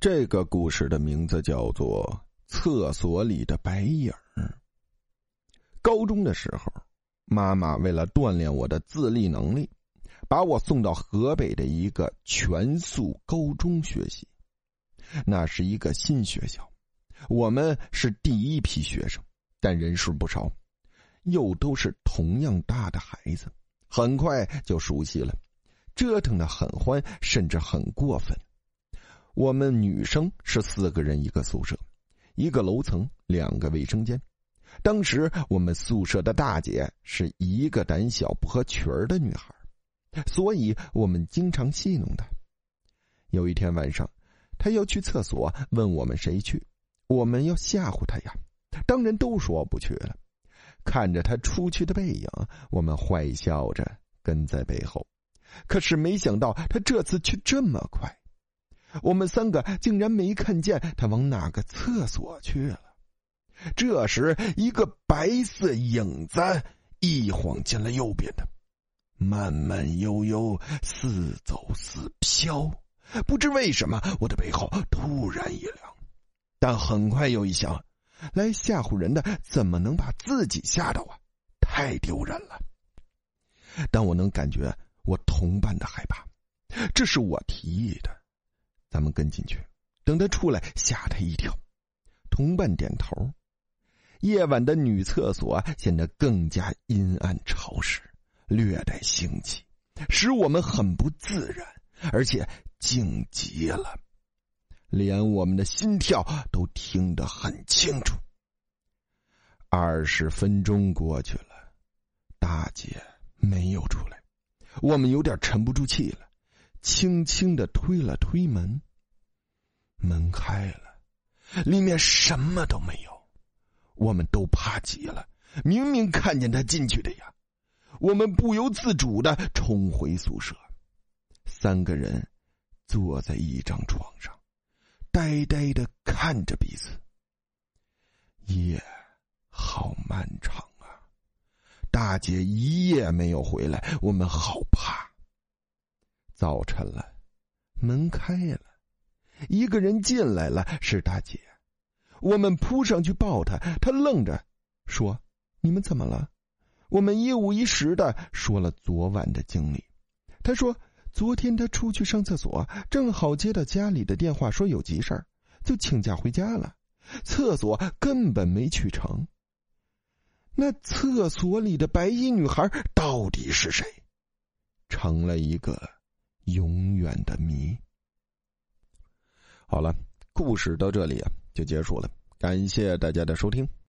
这个故事的名字叫做《厕所里的白影儿高中的时候，妈妈为了锻炼我的自立能力，把我送到河北的一个全素高中学习。那是一个新学校，我们是第一批学生，但人数不少，又都是同样大的孩子，很快就熟悉了，折腾的很欢，甚至很过分。我们女生是四个人一个宿舍，一个楼层两个卫生间。当时我们宿舍的大姐是一个胆小不合群儿的女孩，所以我们经常戏弄她。有一天晚上，她要去厕所，问我们谁去，我们要吓唬她呀，当然都说不去了。看着她出去的背影，我们坏笑着跟在背后，可是没想到她这次去这么快。我们三个竟然没看见他往哪个厕所去了。这时，一个白色影子一晃进了右边的，慢慢悠悠，似走似飘。不知为什么，我的背后突然一凉，但很快又一想，来吓唬人的怎么能把自己吓到啊？太丢人了。但我能感觉我同伴的害怕，这是我提议的。咱们跟进去，等他出来，吓他一跳。同伴点头。夜晚的女厕所显得更加阴暗潮湿，略带腥气，使我们很不自然，而且静极了，连我们的心跳都听得很清楚。二十分钟过去了，大姐没有出来，我们有点沉不住气了。轻轻的推了推门，门开了，里面什么都没有，我们都怕极了。明明看见他进去的呀，我们不由自主的冲回宿舍，三个人坐在一张床上，呆呆的看着彼此。夜好漫长啊，大姐一夜没有回来，我们好怕。早晨了，门开了，一个人进来了，是大姐。我们扑上去抱她，她愣着，说：“你们怎么了？”我们一五一十的说了昨晚的经历。她说：“昨天她出去上厕所，正好接到家里的电话，说有急事儿，就请假回家了。厕所根本没去成。那厕所里的白衣女孩到底是谁？成了一个。”永远的谜。好了，故事到这里啊就结束了，感谢大家的收听。